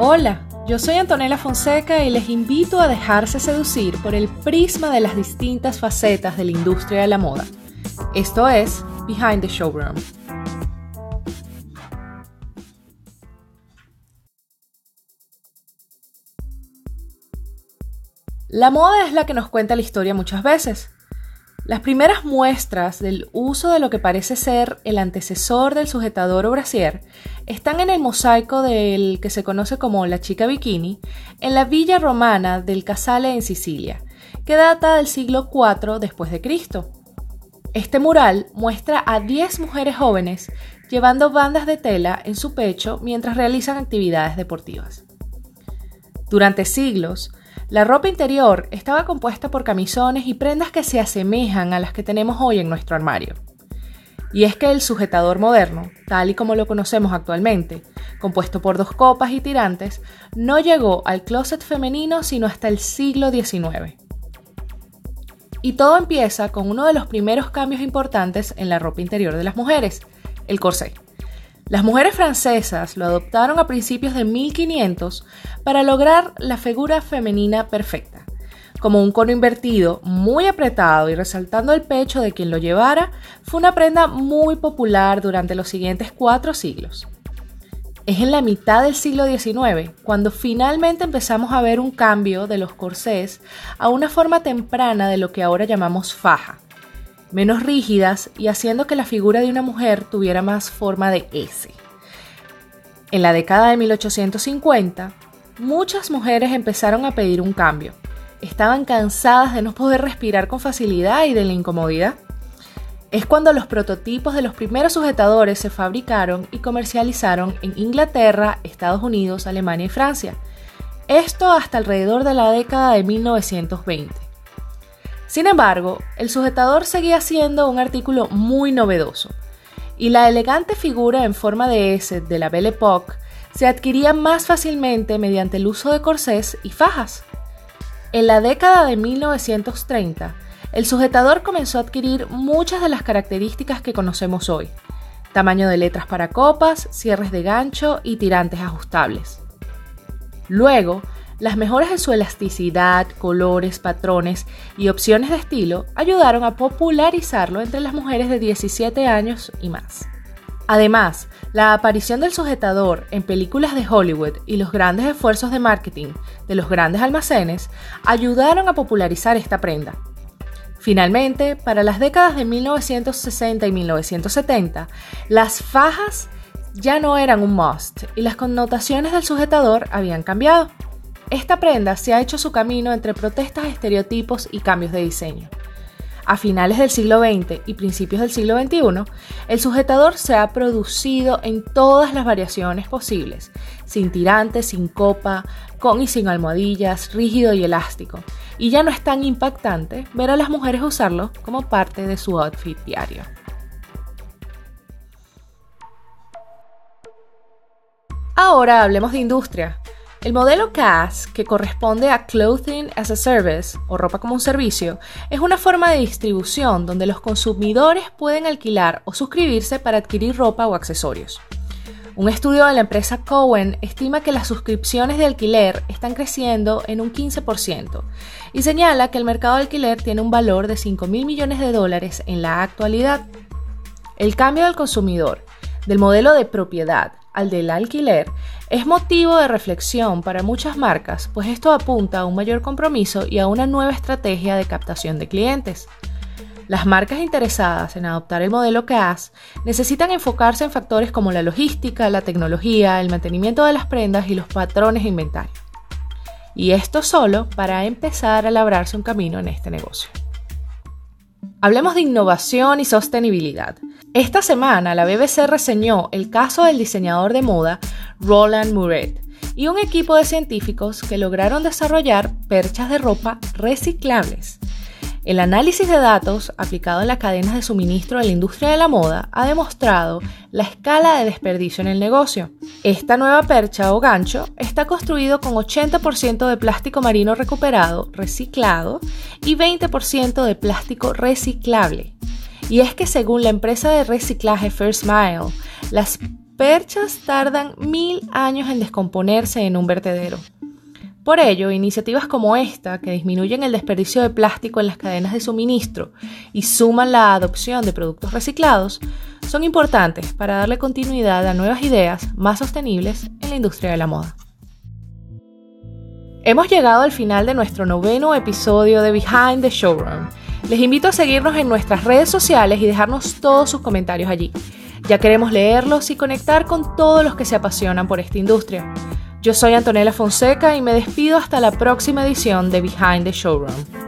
Hola, yo soy Antonella Fonseca y les invito a dejarse seducir por el prisma de las distintas facetas de la industria de la moda. Esto es Behind the Showroom. La moda es la que nos cuenta la historia muchas veces. Las primeras muestras del uso de lo que parece ser el antecesor del sujetador o brasier están en el mosaico del que se conoce como la chica bikini en la villa romana del Casale en Sicilia, que data del siglo IV después de Cristo. Este mural muestra a 10 mujeres jóvenes llevando bandas de tela en su pecho mientras realizan actividades deportivas. Durante siglos, la ropa interior estaba compuesta por camisones y prendas que se asemejan a las que tenemos hoy en nuestro armario. Y es que el sujetador moderno, tal y como lo conocemos actualmente, compuesto por dos copas y tirantes, no llegó al closet femenino sino hasta el siglo XIX. Y todo empieza con uno de los primeros cambios importantes en la ropa interior de las mujeres, el corsé. Las mujeres francesas lo adoptaron a principios de 1500 para lograr la figura femenina perfecta. Como un cono invertido, muy apretado y resaltando el pecho de quien lo llevara, fue una prenda muy popular durante los siguientes cuatro siglos. Es en la mitad del siglo XIX cuando finalmente empezamos a ver un cambio de los corsés a una forma temprana de lo que ahora llamamos faja menos rígidas y haciendo que la figura de una mujer tuviera más forma de S. En la década de 1850, muchas mujeres empezaron a pedir un cambio. Estaban cansadas de no poder respirar con facilidad y de la incomodidad. Es cuando los prototipos de los primeros sujetadores se fabricaron y comercializaron en Inglaterra, Estados Unidos, Alemania y Francia. Esto hasta alrededor de la década de 1920. Sin embargo, el sujetador seguía siendo un artículo muy novedoso, y la elegante figura en forma de S de la Belle Époque se adquiría más fácilmente mediante el uso de corsés y fajas. En la década de 1930, el sujetador comenzó a adquirir muchas de las características que conocemos hoy. Tamaño de letras para copas, cierres de gancho y tirantes ajustables. Luego, las mejoras en su elasticidad, colores, patrones y opciones de estilo ayudaron a popularizarlo entre las mujeres de 17 años y más. Además, la aparición del sujetador en películas de Hollywood y los grandes esfuerzos de marketing de los grandes almacenes ayudaron a popularizar esta prenda. Finalmente, para las décadas de 1960 y 1970, las fajas ya no eran un must y las connotaciones del sujetador habían cambiado. Esta prenda se ha hecho su camino entre protestas, estereotipos y cambios de diseño. A finales del siglo XX y principios del siglo XXI, el sujetador se ha producido en todas las variaciones posibles, sin tirantes, sin copa, con y sin almohadillas, rígido y elástico, y ya no es tan impactante ver a las mujeres usarlo como parte de su outfit diario. Ahora hablemos de industria. El modelo CAS, que corresponde a Clothing as a Service o ropa como un servicio, es una forma de distribución donde los consumidores pueden alquilar o suscribirse para adquirir ropa o accesorios. Un estudio de la empresa Cowen estima que las suscripciones de alquiler están creciendo en un 15% y señala que el mercado de alquiler tiene un valor de 5 mil millones de dólares en la actualidad. El cambio del consumidor del modelo de propiedad al del alquiler es motivo de reflexión para muchas marcas, pues esto apunta a un mayor compromiso y a una nueva estrategia de captación de clientes. Las marcas interesadas en adoptar el modelo CAS necesitan enfocarse en factores como la logística, la tecnología, el mantenimiento de las prendas y los patrones de inventario. Y esto solo para empezar a labrarse un camino en este negocio. Hablemos de innovación y sostenibilidad. Esta semana la BBC reseñó el caso del diseñador de moda Roland Muret y un equipo de científicos que lograron desarrollar perchas de ropa reciclables. El análisis de datos aplicado en las cadenas de suministro de la industria de la moda ha demostrado la escala de desperdicio en el negocio. Esta nueva percha o gancho está construido con 80% de plástico marino recuperado, reciclado y 20% de plástico reciclable. Y es que según la empresa de reciclaje First Mile, las perchas tardan mil años en descomponerse en un vertedero. Por ello, iniciativas como esta, que disminuyen el desperdicio de plástico en las cadenas de suministro y suman la adopción de productos reciclados, son importantes para darle continuidad a nuevas ideas más sostenibles en la industria de la moda. Hemos llegado al final de nuestro noveno episodio de Behind the Showroom. Les invito a seguirnos en nuestras redes sociales y dejarnos todos sus comentarios allí. Ya queremos leerlos y conectar con todos los que se apasionan por esta industria. Yo soy Antonella Fonseca y me despido hasta la próxima edición de Behind the Showroom.